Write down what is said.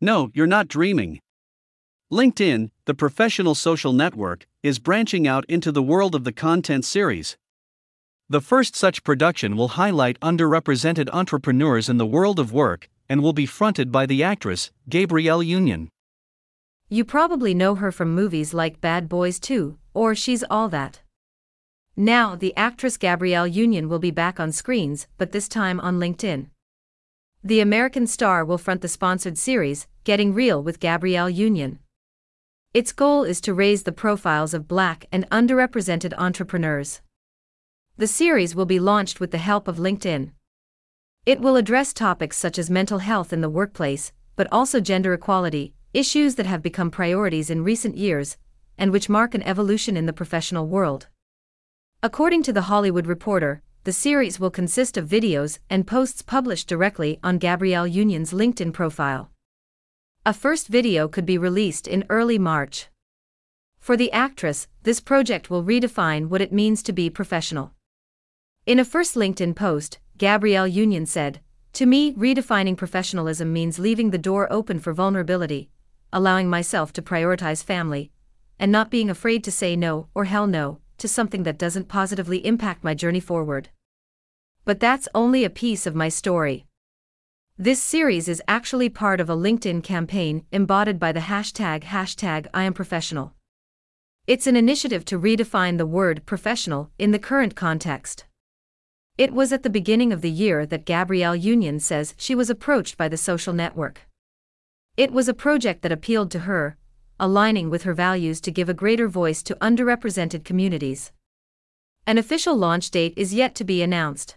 No, you're not dreaming. LinkedIn, the professional social network, is branching out into the world of the content series. The first such production will highlight underrepresented entrepreneurs in the world of work and will be fronted by the actress, Gabrielle Union. You probably know her from movies like Bad Boys 2 or She's All That. Now, the actress Gabrielle Union will be back on screens, but this time on LinkedIn. The American star will front the sponsored series, Getting Real with Gabrielle Union. Its goal is to raise the profiles of black and underrepresented entrepreneurs. The series will be launched with the help of LinkedIn. It will address topics such as mental health in the workplace, but also gender equality, issues that have become priorities in recent years, and which mark an evolution in the professional world. According to The Hollywood Reporter, the series will consist of videos and posts published directly on Gabrielle Union's LinkedIn profile. A first video could be released in early March. For the actress, this project will redefine what it means to be professional. In a first LinkedIn post, Gabrielle Union said, To me, redefining professionalism means leaving the door open for vulnerability, allowing myself to prioritize family, and not being afraid to say no or hell no to something that doesn't positively impact my journey forward. But that's only a piece of my story. This series is actually part of a LinkedIn campaign embodied by the hashtag hashtag I am professional. It's an initiative to redefine the word professional in the current context. It was at the beginning of the year that Gabrielle Union says she was approached by the social network. It was a project that appealed to her, aligning with her values to give a greater voice to underrepresented communities. An official launch date is yet to be announced.